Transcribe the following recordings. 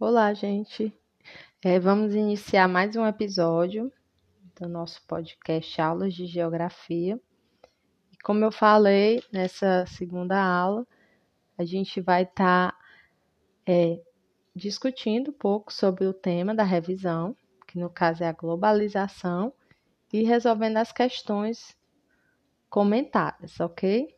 Olá, gente. É, vamos iniciar mais um episódio do nosso podcast Aulas de Geografia. E como eu falei nessa segunda aula, a gente vai estar tá, é, discutindo um pouco sobre o tema da revisão, que no caso é a globalização, e resolvendo as questões comentadas, ok?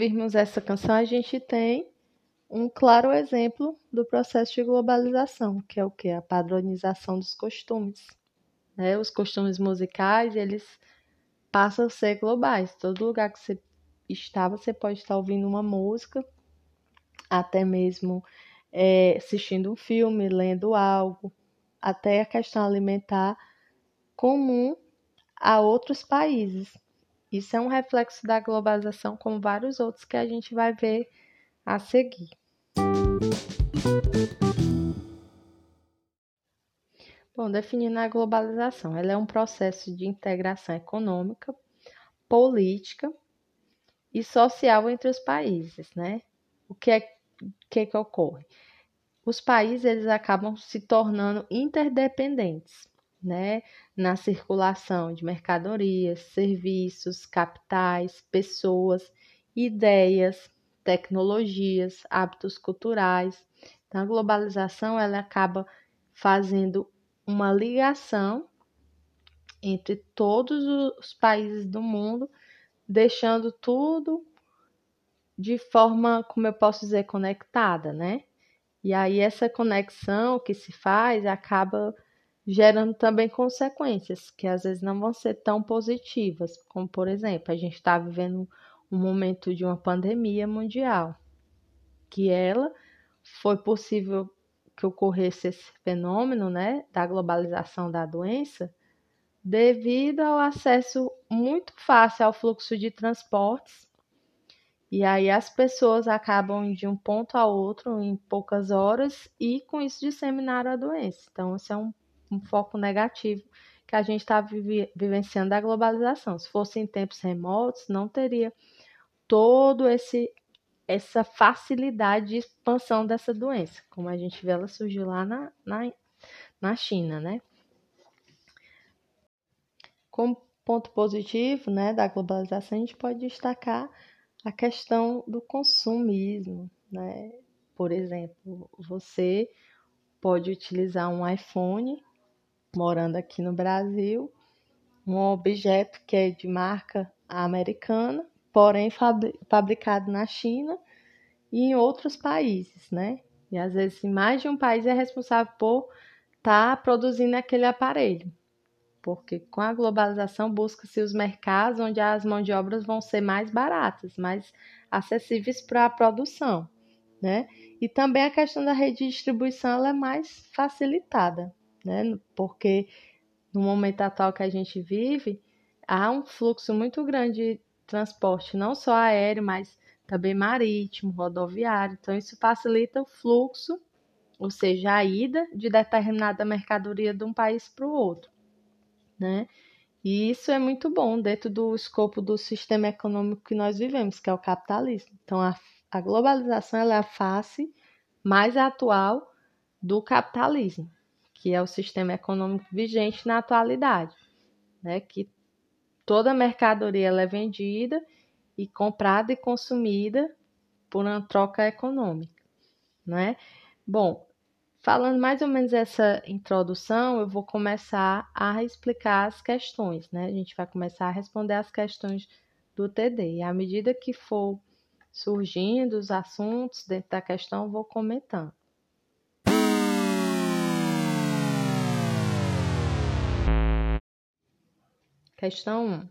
Ouvirmos essa canção, a gente tem um claro exemplo do processo de globalização, que é o que? A padronização dos costumes. Né? Os costumes musicais, eles passam a ser globais. Todo lugar que você está, você pode estar ouvindo uma música, até mesmo é, assistindo um filme, lendo algo, até a questão alimentar comum a outros países. Isso é um reflexo da globalização, como vários outros que a gente vai ver a seguir. Bom, definindo a globalização, ela é um processo de integração econômica, política e social entre os países, né? O que é que, que ocorre? Os países eles acabam se tornando interdependentes né, na circulação de mercadorias, serviços, capitais, pessoas, ideias, tecnologias, hábitos culturais. Então, a globalização ela acaba fazendo uma ligação entre todos os países do mundo, deixando tudo de forma, como eu posso dizer, conectada, né? E aí essa conexão que se faz acaba gerando também consequências que às vezes não vão ser tão positivas, como por exemplo, a gente está vivendo um momento de uma pandemia mundial, que ela foi possível que ocorresse esse fenômeno, né, da globalização da doença, devido ao acesso muito fácil ao fluxo de transportes. E aí as pessoas acabam de um ponto a outro em poucas horas e com isso disseminaram a doença. Então, esse é um um foco negativo que a gente está vive, vivenciando da globalização. Se fosse em tempos remotos, não teria todo esse essa facilidade de expansão dessa doença, como a gente vê ela surgiu lá na, na, na China, né? Como ponto positivo, né, da globalização, a gente pode destacar a questão do consumismo, né? Por exemplo, você pode utilizar um iPhone morando aqui no Brasil, um objeto que é de marca americana, porém fabricado na China e em outros países, né? E às vezes mais de um país é responsável por estar tá produzindo aquele aparelho. Porque com a globalização busca-se os mercados onde as mãos de obras vão ser mais baratas, mais acessíveis para a produção, né? E também a questão da rede de distribuição ela é mais facilitada né? Porque no momento atual que a gente vive, há um fluxo muito grande de transporte, não só aéreo, mas também marítimo, rodoviário. Então, isso facilita o fluxo, ou seja, a ida de determinada mercadoria de um país para o outro, né? E isso é muito bom dentro do escopo do sistema econômico que nós vivemos, que é o capitalismo. Então, a, a globalização é a face mais atual do capitalismo que é o sistema econômico vigente na atualidade, né? Que toda mercadoria é vendida e comprada e consumida por uma troca econômica, né? Bom, falando mais ou menos essa introdução, eu vou começar a explicar as questões, né? A gente vai começar a responder as questões do TD. E à medida que for surgindo os assuntos dentro da questão, vou comentando. Questão 1.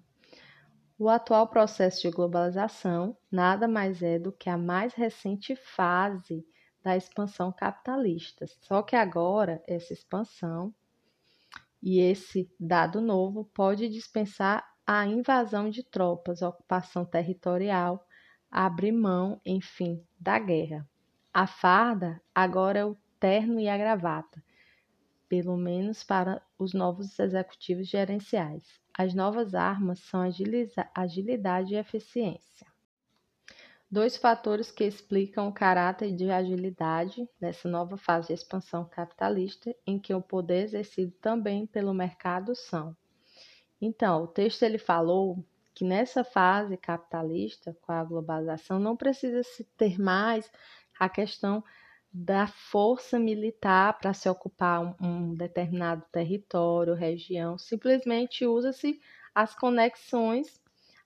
O atual processo de globalização nada mais é do que a mais recente fase da expansão capitalista. Só que agora essa expansão e esse dado novo pode dispensar a invasão de tropas, ocupação territorial, abrir mão, enfim, da guerra. A farda agora é o terno e a gravata, pelo menos para os novos executivos gerenciais. As novas armas são agilidade e eficiência. Dois fatores que explicam o caráter de agilidade dessa nova fase de expansão capitalista, em que o poder exercido também pelo mercado são. Então, o texto ele falou que nessa fase capitalista, com a globalização, não precisa se ter mais a questão da força militar para se ocupar um, um determinado território, região, simplesmente usa-se as conexões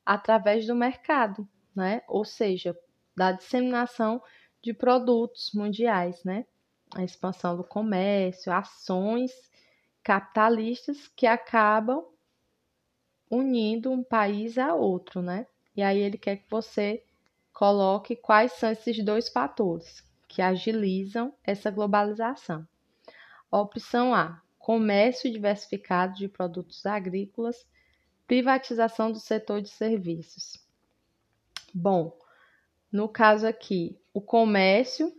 através do mercado né? Ou seja, da disseminação de produtos mundiais, né? A expansão do comércio, ações capitalistas que acabam unindo um país a outro, né? E aí ele quer que você coloque quais são esses dois fatores que agilizam essa globalização. Opção A: comércio diversificado de produtos agrícolas, privatização do setor de serviços. Bom, no caso aqui, o comércio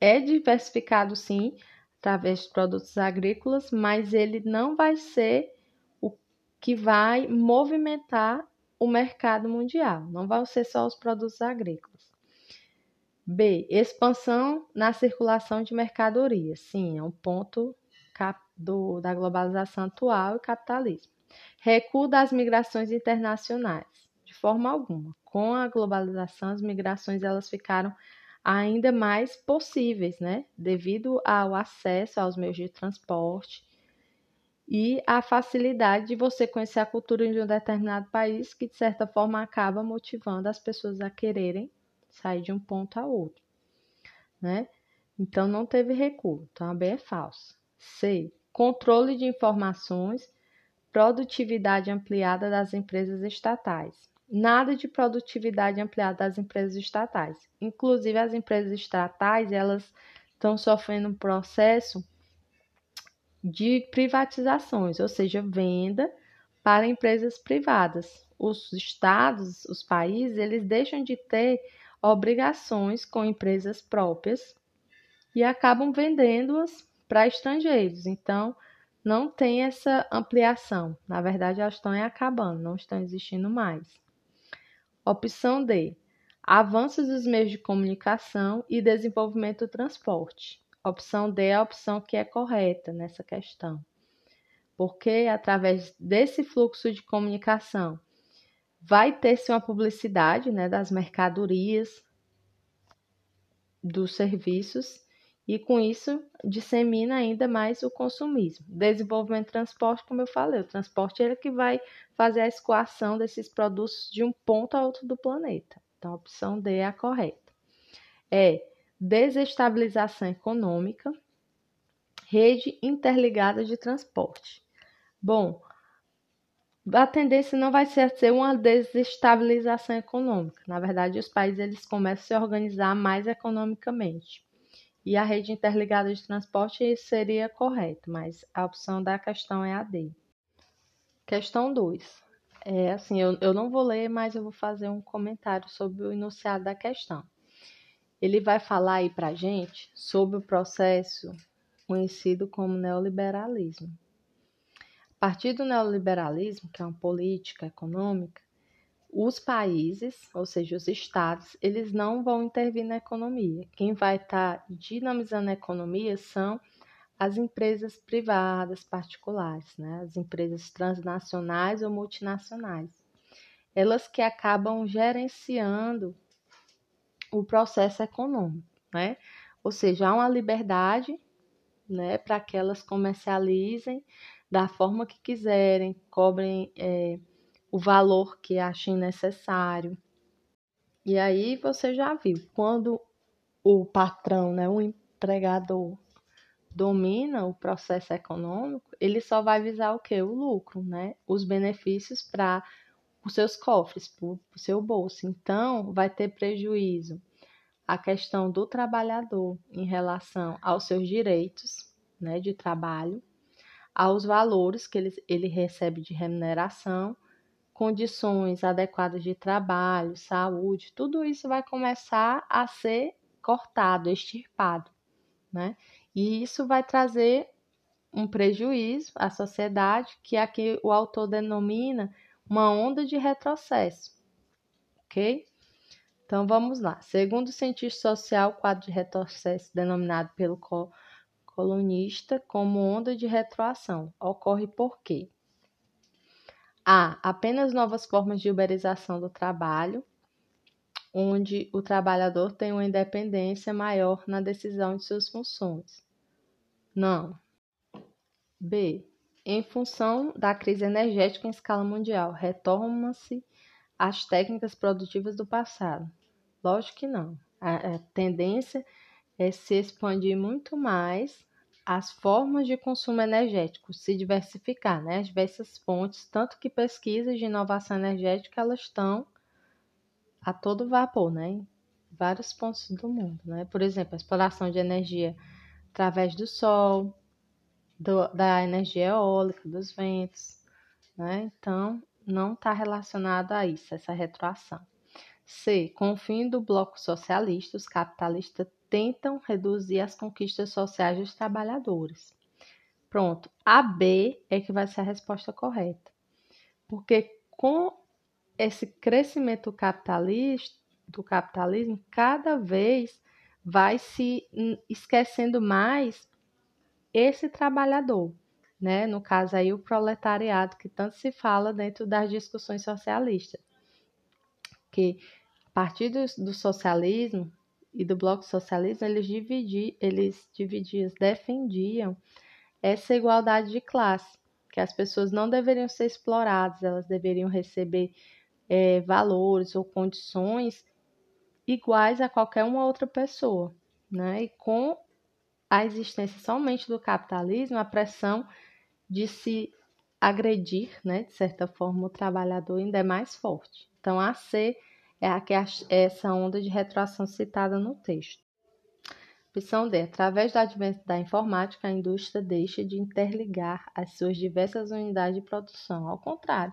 é diversificado sim, através de produtos agrícolas, mas ele não vai ser o que vai movimentar o mercado mundial, não vão ser só os produtos agrícolas. B. Expansão na circulação de mercadorias. Sim, é um ponto do, da globalização atual e capitalismo. Recuo das migrações internacionais de forma alguma. Com a globalização, as migrações elas ficaram ainda mais possíveis, né? Devido ao acesso aos meios de transporte e a facilidade de você conhecer a cultura de um determinado país, que de certa forma acaba motivando as pessoas a quererem sair de um ponto a outro, né? Então não teve recuo, então a B é falsa. C. Controle de informações, produtividade ampliada das empresas estatais nada de produtividade ampliada das empresas estatais. Inclusive as empresas estatais, elas estão sofrendo um processo de privatizações, ou seja, venda para empresas privadas. Os estados, os países, eles deixam de ter obrigações com empresas próprias e acabam vendendo-as para estrangeiros. Então, não tem essa ampliação. Na verdade, elas estão acabando, não estão existindo mais. Opção D. Avanços dos meios de comunicação e desenvolvimento do transporte. Opção D é a opção que é correta nessa questão. Porque através desse fluxo de comunicação vai ter-se uma publicidade né, das mercadorias, dos serviços e com isso dissemina ainda mais o consumismo. Desenvolvimento de transporte, como eu falei, o transporte é que vai fazer a escoação desses produtos de um ponto a outro do planeta. Então, a opção D é a correta. É desestabilização econômica, rede interligada de transporte. Bom, a tendência não vai ser ser uma desestabilização econômica. Na verdade, os países eles começam a se organizar mais economicamente e a rede interligada de transporte seria correto, mas a opção da questão é a D. Questão 2. É assim, eu, eu não vou ler, mas eu vou fazer um comentário sobre o enunciado da questão. Ele vai falar aí para gente sobre o processo conhecido como neoliberalismo. A partir do neoliberalismo, que é uma política econômica, os países, ou seja, os estados, eles não vão intervir na economia. Quem vai estar tá dinamizando a economia são as empresas privadas particulares, né? as empresas transnacionais ou multinacionais. Elas que acabam gerenciando o processo econômico, né? Ou seja, há uma liberdade né, para que elas comercializem da forma que quiserem, cobrem é, o valor que achem necessário. E aí você já viu, quando o patrão, né, o empregador domina o processo econômico, ele só vai visar o que? O lucro, né? Os benefícios para os seus cofres, para o seu bolso. Então, vai ter prejuízo a questão do trabalhador em relação aos seus direitos né, de trabalho, aos valores que ele, ele recebe de remuneração, condições adequadas de trabalho, saúde, tudo isso vai começar a ser cortado, extirpado, né? E isso vai trazer um prejuízo à sociedade, que aqui o autor denomina uma onda de retrocesso, ok? Então vamos lá. Segundo o cientista social, o quadro de retrocesso denominado pelo colunista como onda de retroação ocorre por quê? A. Apenas novas formas de uberização do trabalho, onde o trabalhador tem uma independência maior na decisão de suas funções. Não. B. Em função da crise energética em escala mundial, retomam-se as técnicas produtivas do passado. Lógico que não. A, a tendência é se expandir muito mais as formas de consumo energético, se diversificar, né? As diversas fontes, tanto que pesquisas de inovação energética elas estão a todo vapor, né? Em vários pontos do mundo, né? Por exemplo, a exploração de energia através do sol, do, da energia eólica, dos ventos, né? Então, não está relacionado a isso, essa retroação. C. Com o fim do bloco socialista, os capitalistas tentam reduzir as conquistas sociais dos trabalhadores. Pronto, a B é que vai ser a resposta correta. Porque com esse crescimento capitalista, do capitalismo, cada vez vai se esquecendo mais esse trabalhador, né? No caso aí o proletariado que tanto se fala dentro das discussões socialistas, que a partir do, do socialismo e do bloco socialista eles dividiam, eles dividiam, defendiam essa igualdade de classe, que as pessoas não deveriam ser exploradas, elas deveriam receber é, valores ou condições iguais a qualquer uma outra pessoa, né? E com a existência somente do capitalismo, a pressão de se agredir, né, de certa forma, o trabalhador ainda é mais forte. Então, a C é, a é essa onda de retroação citada no texto. Opção D. Através do advento da informática, a indústria deixa de interligar as suas diversas unidades de produção. Ao contrário,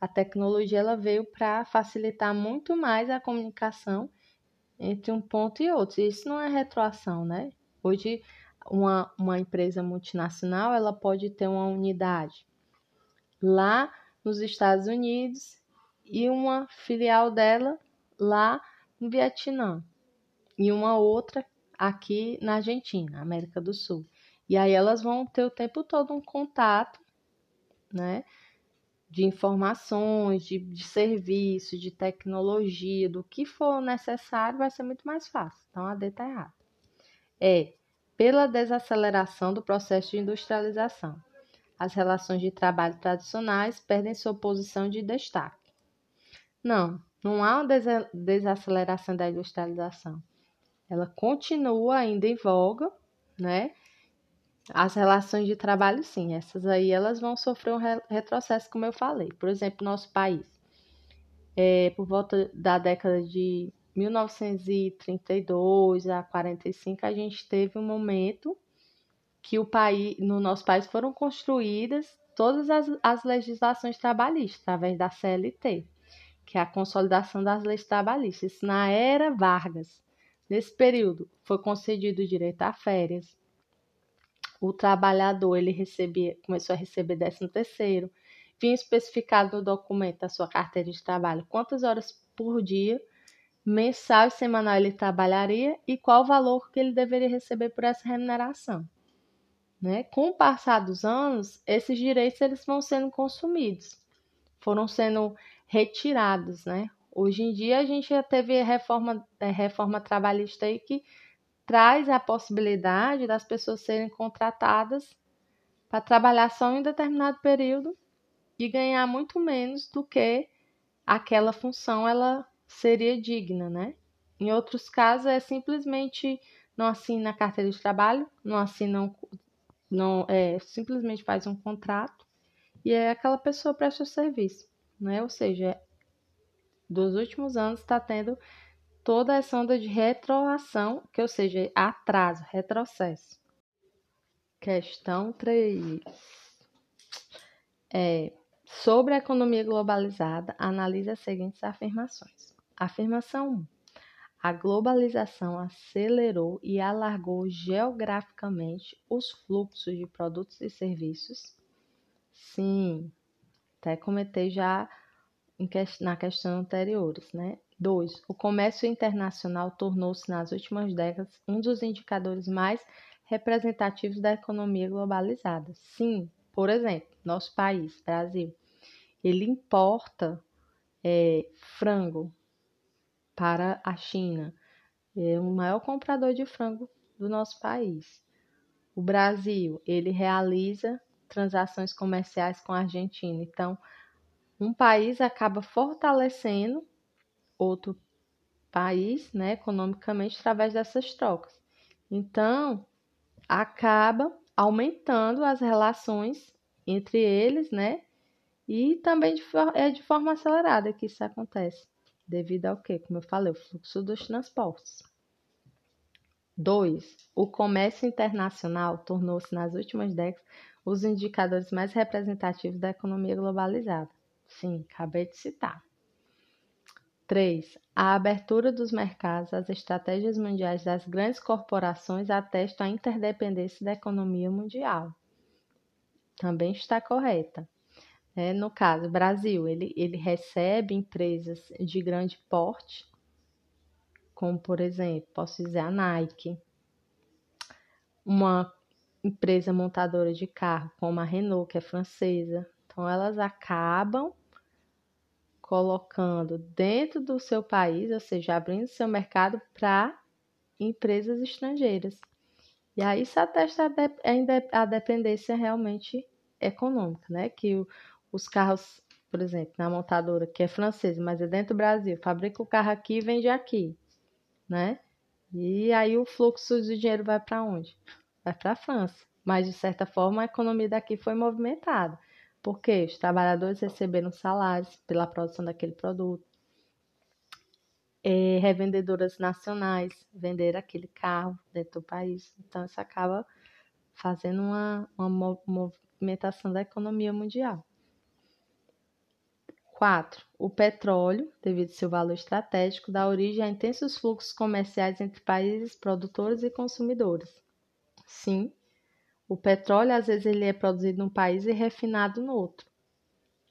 a tecnologia ela veio para facilitar muito mais a comunicação entre um ponto e outro. Isso não é retroação, né? Hoje, uma, uma empresa multinacional ela pode ter uma unidade lá nos Estados Unidos e uma filial dela lá no Vietnã e uma outra aqui na Argentina, América do Sul. E aí elas vão ter o tempo todo um contato, né? De informações, de, de serviço, de tecnologia, do que for necessário, vai ser muito mais fácil. Então a D está errada. É pela desaceleração do processo de industrialização. As relações de trabalho tradicionais perdem sua posição de destaque. Não, não há uma desaceleração da industrialização. Ela continua ainda em voga, né? As relações de trabalho, sim, essas aí elas vão sofrer um retrocesso, como eu falei. Por exemplo, nosso país, é, por volta da década de 1932 a 45, a gente teve um momento que o país, no nosso país foram construídas todas as, as legislações trabalhistas através da CLT que é a consolidação das leis trabalhistas. Na era Vargas. Nesse período, foi concedido o direito a férias. O trabalhador ele recebia, começou a receber 13 terceiro. Vinha especificado no documento da sua carteira de trabalho quantas horas por dia, mensal e semanal ele trabalharia e qual o valor que ele deveria receber por essa remuneração. Né? Com o passar dos anos, esses direitos eles vão sendo consumidos, foram sendo retirados, né? Hoje em dia a gente já teve reforma, a reforma trabalhista aí que traz a possibilidade das pessoas serem contratadas para trabalhar só em determinado período e ganhar muito menos do que aquela função ela seria digna, né? Em outros casos é simplesmente não assina a carteira de trabalho, não assina, não, é, simplesmente faz um contrato e é aquela pessoa presta o serviço né? Ou seja, dos últimos anos está tendo toda essa onda de retroação, que ou seja, atraso, retrocesso. Questão 3. É, sobre a economia globalizada, analise as seguintes afirmações. Afirmação 1. A globalização acelerou e alargou geograficamente os fluxos de produtos e serviços. Sim, até comentei já na questão anteriores, né? 2. O comércio internacional tornou-se nas últimas décadas um dos indicadores mais representativos da economia globalizada. Sim, por exemplo, nosso país, Brasil, ele importa é, frango para a China. É o maior comprador de frango do nosso país. O Brasil, ele realiza transações comerciais com a Argentina. Então, um país acaba fortalecendo outro país, né, economicamente através dessas trocas. Então, acaba aumentando as relações entre eles, né? E também de, é de forma acelerada que isso acontece. Devido ao que? Como eu falei, o fluxo dos transportes. 2. O comércio internacional tornou-se nas últimas décadas os indicadores mais representativos da economia globalizada. Sim, acabei de citar. 3. A abertura dos mercados às estratégias mundiais das grandes corporações atestam a interdependência da economia mundial. Também está correta. É, no caso, Brasil, ele, ele recebe empresas de grande porte, como por exemplo, posso dizer a Nike, uma empresa montadora de carro como a Renault, que é francesa. Então, elas acabam colocando dentro do seu país, ou seja, abrindo seu mercado para empresas estrangeiras. E aí isso atesta a dependência realmente econômica, né? Que os carros, por exemplo, na montadora que é francesa, mas é dentro do Brasil, fabrica o carro aqui e vende aqui, né? E aí o fluxo de dinheiro vai para onde? Vai para a França. Mas de certa forma a economia daqui foi movimentada porque os trabalhadores receberam salários pela produção daquele produto. E revendedoras nacionais venderam aquele carro dentro do país. Então, isso acaba fazendo uma, uma movimentação da economia mundial. 4. O petróleo, devido ao seu valor estratégico, dá origem a intensos fluxos comerciais entre países produtores e consumidores. Sim, o petróleo, às vezes, ele é produzido num país e refinado no outro,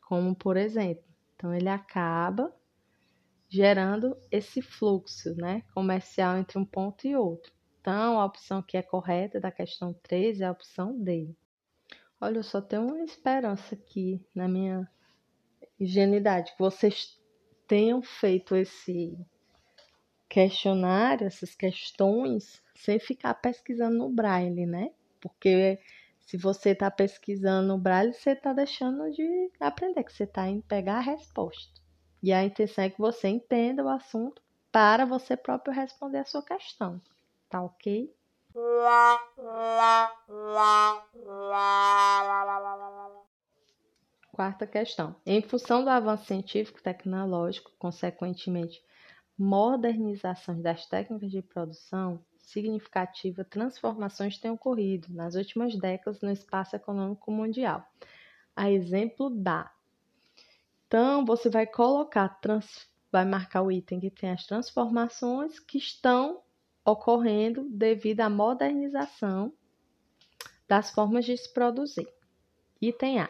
como por exemplo. Então, ele acaba gerando esse fluxo né, comercial entre um ponto e outro. Então, a opção que é correta da questão 3 é a opção D. Olha, eu só tenho uma esperança aqui na minha ingenuidade, que vocês tenham feito esse questionário, essas questões, sem ficar pesquisando no Braille, né? porque se você está pesquisando no Braille, você está deixando de aprender, que você está indo pegar a resposta. E a intenção é que você entenda o assunto para você próprio responder a sua questão. Tá ok? Quarta questão. Em função do avanço científico tecnológico, consequentemente, modernização das técnicas de produção, significativa transformações têm ocorrido nas últimas décadas no espaço econômico mundial. A exemplo da. Então, você vai colocar, trans, vai marcar o item que tem as transformações que estão ocorrendo devido à modernização das formas de se produzir. Item A.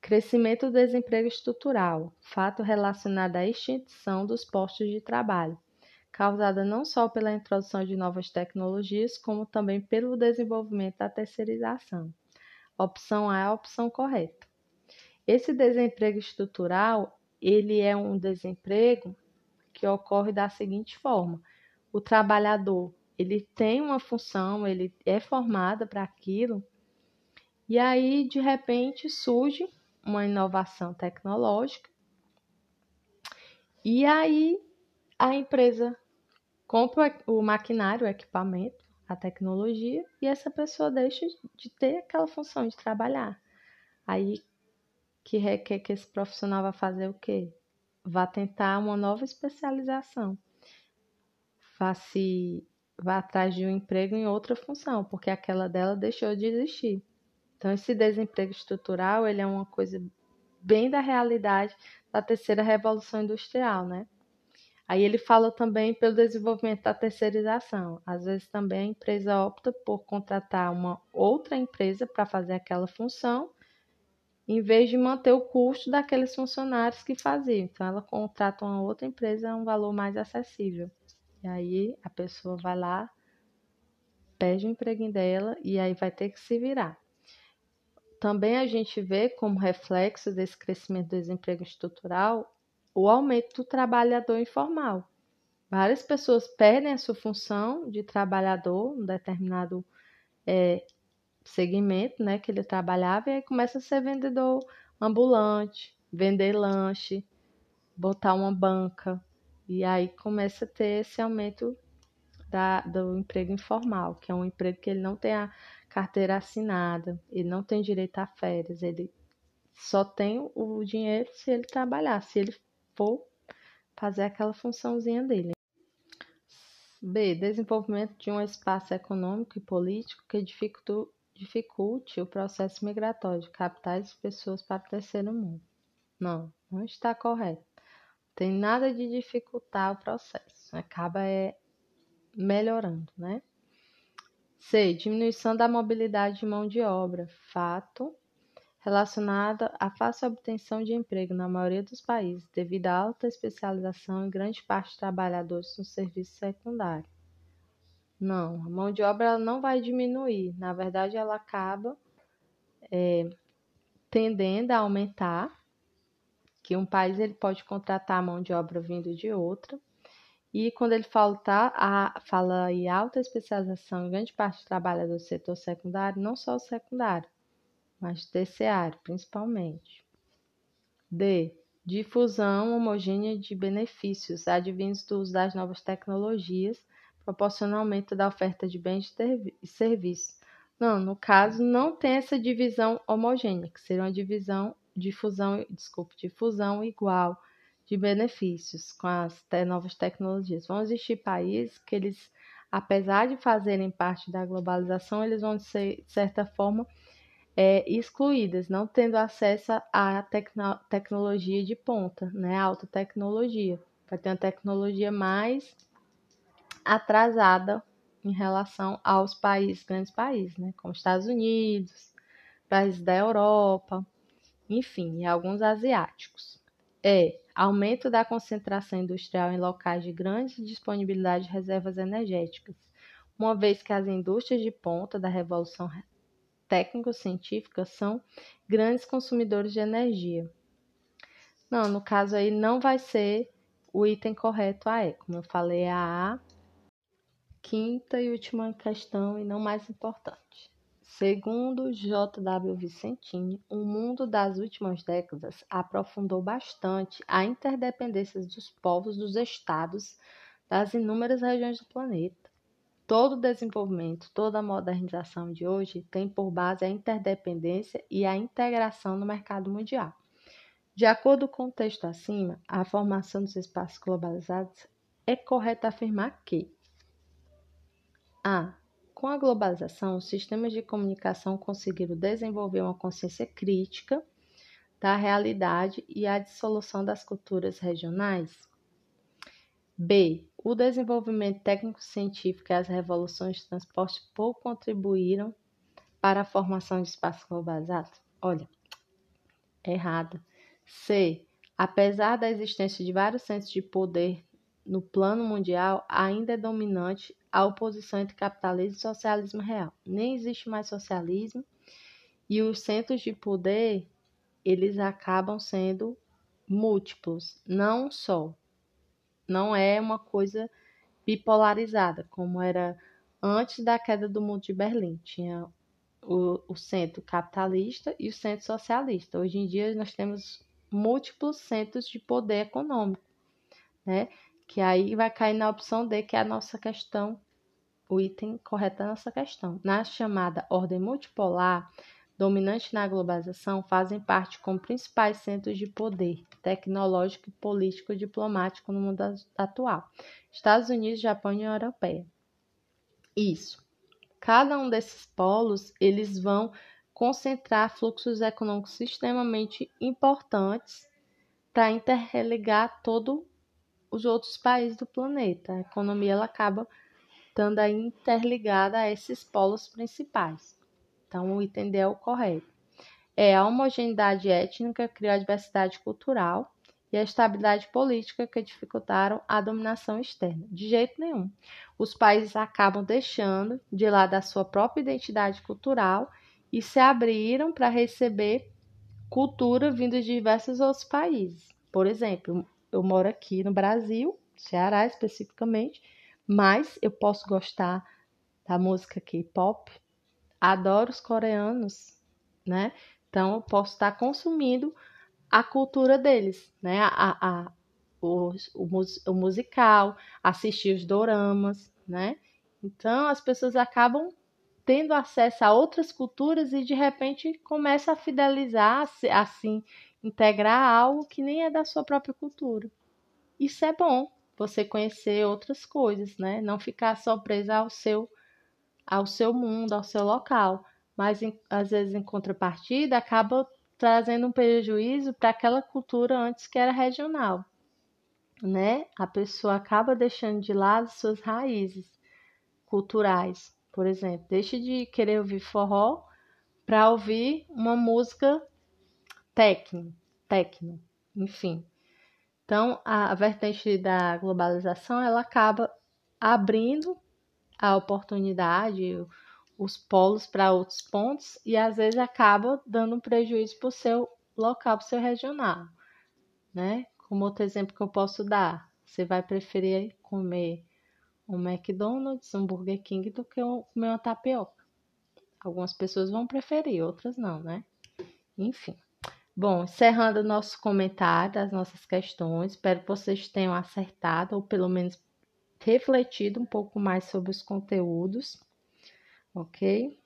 Crescimento do desemprego estrutural, fato relacionado à extinção dos postos de trabalho causada não só pela introdução de novas tecnologias, como também pelo desenvolvimento da terceirização. Opção A é a opção correta. Esse desemprego estrutural, ele é um desemprego que ocorre da seguinte forma: o trabalhador, ele tem uma função, ele é formado para aquilo, e aí de repente surge uma inovação tecnológica, e aí a empresa compra o maquinário, o equipamento, a tecnologia, e essa pessoa deixa de ter aquela função de trabalhar. Aí que requer que esse profissional vai fazer o quê? vá tentar uma nova especialização. Vá se vá atrás de um emprego em outra função, porque aquela dela deixou de existir. Então esse desemprego estrutural, ele é uma coisa bem da realidade da terceira revolução industrial, né? Aí ele fala também pelo desenvolvimento da terceirização. Às vezes também a empresa opta por contratar uma outra empresa para fazer aquela função, em vez de manter o custo daqueles funcionários que faziam. Então ela contrata uma outra empresa a um valor mais acessível. E aí a pessoa vai lá, perde o emprego dela e aí vai ter que se virar. Também a gente vê como reflexo desse crescimento do desemprego estrutural o aumento do trabalhador informal. Várias pessoas perdem a sua função de trabalhador, um determinado é, segmento né, que ele trabalhava, e aí começa a ser vendedor ambulante, vender lanche, botar uma banca, e aí começa a ter esse aumento da, do emprego informal, que é um emprego que ele não tem a carteira assinada, ele não tem direito a férias, ele só tem o dinheiro se ele trabalhar, se ele fazer aquela funçãozinha dele. B. Desenvolvimento de um espaço econômico e político que dificulte o processo migratório de capitais e pessoas para o terceiro mundo. Não, não está correto. Tem nada de dificultar o processo. Acaba é melhorando, né? C. Diminuição da mobilidade de mão de obra. Fato relacionada à fácil obtenção de emprego na maioria dos países, devido à alta especialização em grande parte de trabalhadores no serviço secundário. Não, a mão de obra não vai diminuir, na verdade, ela acaba é, tendendo a aumentar, que um país ele pode contratar a mão de obra vindo de outra, e quando ele fala, tá, a, fala em alta especialização em grande parte de trabalhadores do setor secundário, não só o secundário, mas terciário, principalmente. D. Difusão homogênea de benefícios advindos do uso das novas tecnologias, proporciona aumento da oferta de bens e serviços. Não, no caso, não tem essa divisão homogênea, que seria uma divisão, difusão, desculpe, difusão igual de benefícios com as te novas tecnologias. Vão existir países que eles, apesar de fazerem parte da globalização, eles vão ser, de certa forma, é, excluídas, não tendo acesso à tecno tecnologia de ponta, né, alta tecnologia. Vai ter uma tecnologia mais atrasada em relação aos países, grandes países, né, como Estados Unidos, países da Europa, enfim, e alguns asiáticos. É aumento da concentração industrial em locais de grande disponibilidade de reservas energéticas, uma vez que as indústrias de ponta da revolução técnico-científicas são grandes consumidores de energia. Não, no caso aí não vai ser o item correto a E. Como eu falei, é a A. Quinta e última questão, e não mais importante. Segundo J.W. Vicentini, o mundo das últimas décadas aprofundou bastante a interdependência dos povos dos estados das inúmeras regiões do planeta. Todo o desenvolvimento, toda a modernização de hoje tem por base a interdependência e a integração no mercado mundial. De acordo com o texto acima, a formação dos espaços globalizados é correto afirmar que a. Com a globalização, os sistemas de comunicação conseguiram desenvolver uma consciência crítica da realidade e a dissolução das culturas regionais. B. O desenvolvimento técnico-científico e as revoluções de transporte pouco contribuíram para a formação de espaços globalizados? Olha, errada. C. Apesar da existência de vários centros de poder no plano mundial, ainda é dominante a oposição entre capitalismo e socialismo real. Nem existe mais socialismo e os centros de poder eles acabam sendo múltiplos, não só não é uma coisa bipolarizada, como era antes da queda do muro de Berlim. Tinha o, o centro capitalista e o centro socialista. Hoje em dia nós temos múltiplos centros de poder econômico, né? Que aí vai cair na opção D, que é a nossa questão, o item correto da nossa questão. Na chamada ordem multipolar, dominante na globalização fazem parte como principais centros de poder tecnológico, político e diplomático no mundo atual. Estados Unidos, Japão e União Europeia. Isso. Cada um desses polos, eles vão concentrar fluxos econômicos extremamente importantes para interligar todos os outros países do planeta. A economia ela acaba estando interligada a esses polos principais. Então, o item D é o correto. É a homogeneidade étnica criou a diversidade cultural e a estabilidade política que dificultaram a dominação externa. De jeito nenhum. Os países acabam deixando de lado a sua própria identidade cultural e se abriram para receber cultura vinda de diversos outros países. Por exemplo, eu moro aqui no Brasil, Ceará especificamente, mas eu posso gostar da música K-pop, adoro os coreanos, né? Então eu posso estar consumindo a cultura deles, né? A, a, o, o, o musical, assistir os doramas, né? Então as pessoas acabam tendo acesso a outras culturas e de repente começa a fidelizar, assim, integrar algo que nem é da sua própria cultura. Isso é bom, você conhecer outras coisas, né? Não ficar só ao seu ao seu mundo, ao seu local, mas em, às vezes em contrapartida acaba trazendo um prejuízo para aquela cultura antes que era regional, né? A pessoa acaba deixando de lado suas raízes culturais, por exemplo, deixa de querer ouvir forró para ouvir uma música techno, techno, enfim. Então, a, a vertente da globalização ela acaba abrindo a oportunidade, os polos para outros pontos e às vezes acaba dando um prejuízo para o seu local, para o seu regional, né? Como outro exemplo que eu posso dar, você vai preferir comer um McDonald's, um Burger King do que comer uma tapioca. Algumas pessoas vão preferir, outras não, né? Enfim. Bom, encerrando o nosso comentário das nossas questões, espero que vocês tenham acertado, ou pelo menos refletido um pouco mais sobre os conteúdos, ok?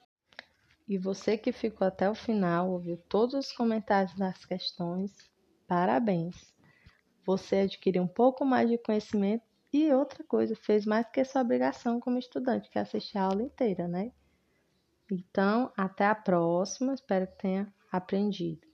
E você que ficou até o final, ouviu todos os comentários das questões, parabéns! Você adquiriu um pouco mais de conhecimento e outra coisa, fez mais que sua obrigação como estudante, que é assistir a aula inteira, né? Então, até a próxima, espero que tenha aprendido.